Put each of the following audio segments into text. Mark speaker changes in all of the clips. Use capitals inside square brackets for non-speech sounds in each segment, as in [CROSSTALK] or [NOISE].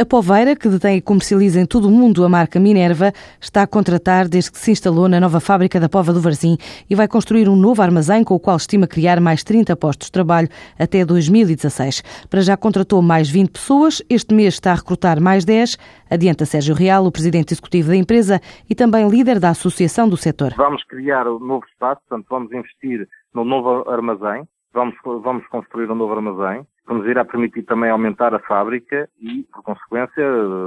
Speaker 1: A Poveira, que detém e comercializa em todo o mundo a marca Minerva, está a contratar desde que se instalou na nova fábrica da Pova do Varzim e vai construir um novo armazém com o qual estima criar mais 30 postos de trabalho até 2016. Para já contratou mais 20 pessoas, este mês está a recrutar mais 10, adianta Sérgio Real, o presidente executivo da empresa e também líder da associação do setor.
Speaker 2: Vamos criar um novo espaço, portanto vamos investir no novo armazém, vamos, vamos construir um novo armazém, que nos irá permitir também aumentar a fábrica e, por consequência,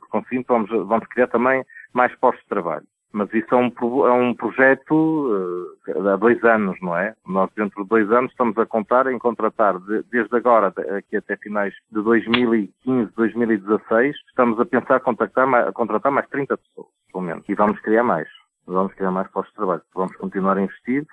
Speaker 2: por conseguinte, vamos, vamos criar também mais postos de trabalho. Mas isso é um, é um projeto uh, há dois anos, não é? Nós, dentro de dois anos, estamos a contar em contratar, de, desde agora, aqui até finais de 2015, 2016, estamos a pensar contactar, a contratar mais 30 pessoas, pelo menos. E vamos criar mais. Vamos criar mais postos de trabalho. Vamos continuar a investir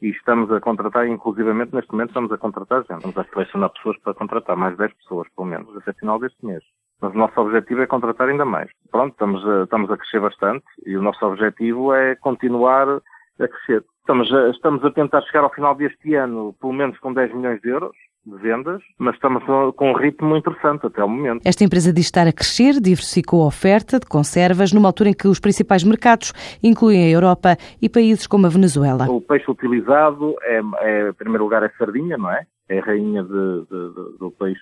Speaker 2: e estamos a contratar, inclusivamente neste momento estamos a contratar gente. Estamos a selecionar pessoas para contratar, mais 10 pessoas pelo menos, até final deste mês. Mas o nosso objetivo é contratar ainda mais. Pronto, estamos a, estamos a crescer bastante e o nosso objetivo é continuar a crescer. Estamos a, estamos a tentar chegar ao final deste ano, pelo menos com 10 milhões de euros de vendas, mas estamos com um ritmo interessante até o momento.
Speaker 1: Esta empresa diz estar a crescer, diversificou a oferta de conservas numa altura em que os principais mercados incluem a Europa e países como a Venezuela.
Speaker 2: O peixe utilizado é, é em primeiro lugar, é sardinha, não é? É a rainha de, de, de, do peixe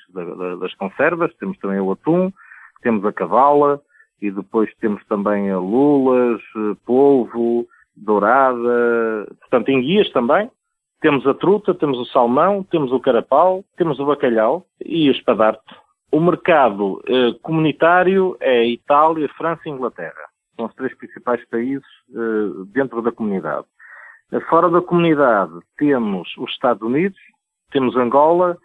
Speaker 2: das conservas. Temos também o atum, temos a cavala e depois temos também a lulas, polvo, dourada, portanto, enguias também, temos a truta, temos o salmão, temos o carapau, temos o bacalhau e o espadarte. O mercado eh, comunitário é Itália, França e Inglaterra. São os três principais países eh, dentro da comunidade. Eh, fora da comunidade temos os Estados Unidos, temos Angola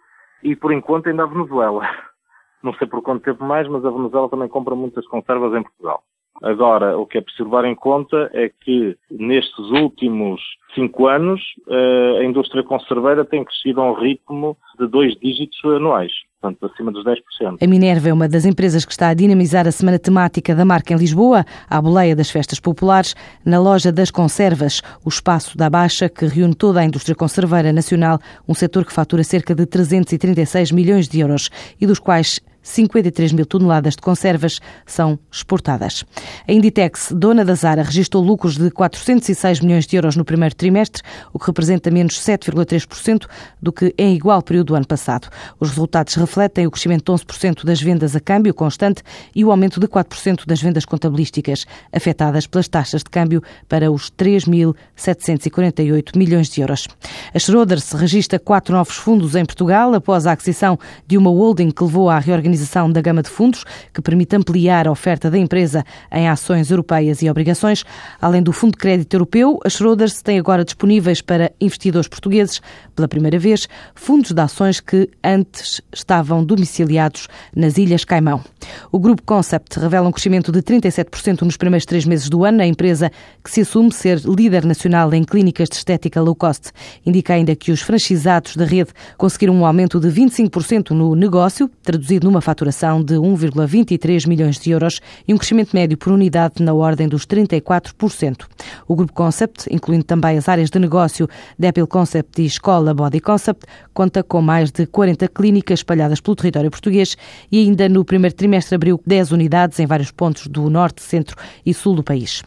Speaker 2: e por enquanto ainda a Venezuela. [LAUGHS] Não sei por quanto tempo mais, mas a Venezuela também compra muitas conservas em Portugal. Agora, o que é preciso levar em conta é que nestes últimos cinco anos eh, a indústria conserveira tem crescido a um ritmo de dois dígitos anuais, portanto acima dos 10%.
Speaker 1: A Minerva é uma das empresas que está a dinamizar a semana temática da marca em Lisboa, à boleia das festas populares, na loja das conservas, o espaço da Baixa, que reúne toda a indústria conserveira nacional, um setor que fatura cerca de 336 milhões de euros e dos quais 53 mil toneladas de conservas são exportadas. A Inditex, dona da Zara, registrou lucros de 406 milhões de euros no primeiro trimestre, o que representa menos 7,3% do que em igual período do ano passado. Os resultados refletem o crescimento de 11% das vendas a câmbio constante e o aumento de 4% das vendas contabilísticas, afetadas pelas taxas de câmbio para os 3.748 milhões de euros. A Schroders registra quatro novos fundos em Portugal após a aquisição de uma holding que levou à reorganização organização da gama de fundos, que permite ampliar a oferta da empresa em ações europeias e obrigações. Além do Fundo de Crédito Europeu, a Schroders tem agora disponíveis para investidores portugueses, pela primeira vez, fundos de ações que antes estavam domiciliados nas Ilhas Caimão. O Grupo Concept revela um crescimento de 37% nos primeiros três meses do ano na empresa, que se assume ser líder nacional em clínicas de estética low cost. Indica ainda que os franchisados da rede conseguiram um aumento de 25% no negócio, traduzido numa faturação de 1,23 milhões de euros e um crescimento médio por unidade na ordem dos 34%. O Grupo Concept, incluindo também as áreas de negócio Depil Concept e Escola Body Concept, conta com mais de 40 clínicas espalhadas pelo território português e ainda no primeiro trimestre abriu 10 unidades em vários pontos do norte, centro e sul do país.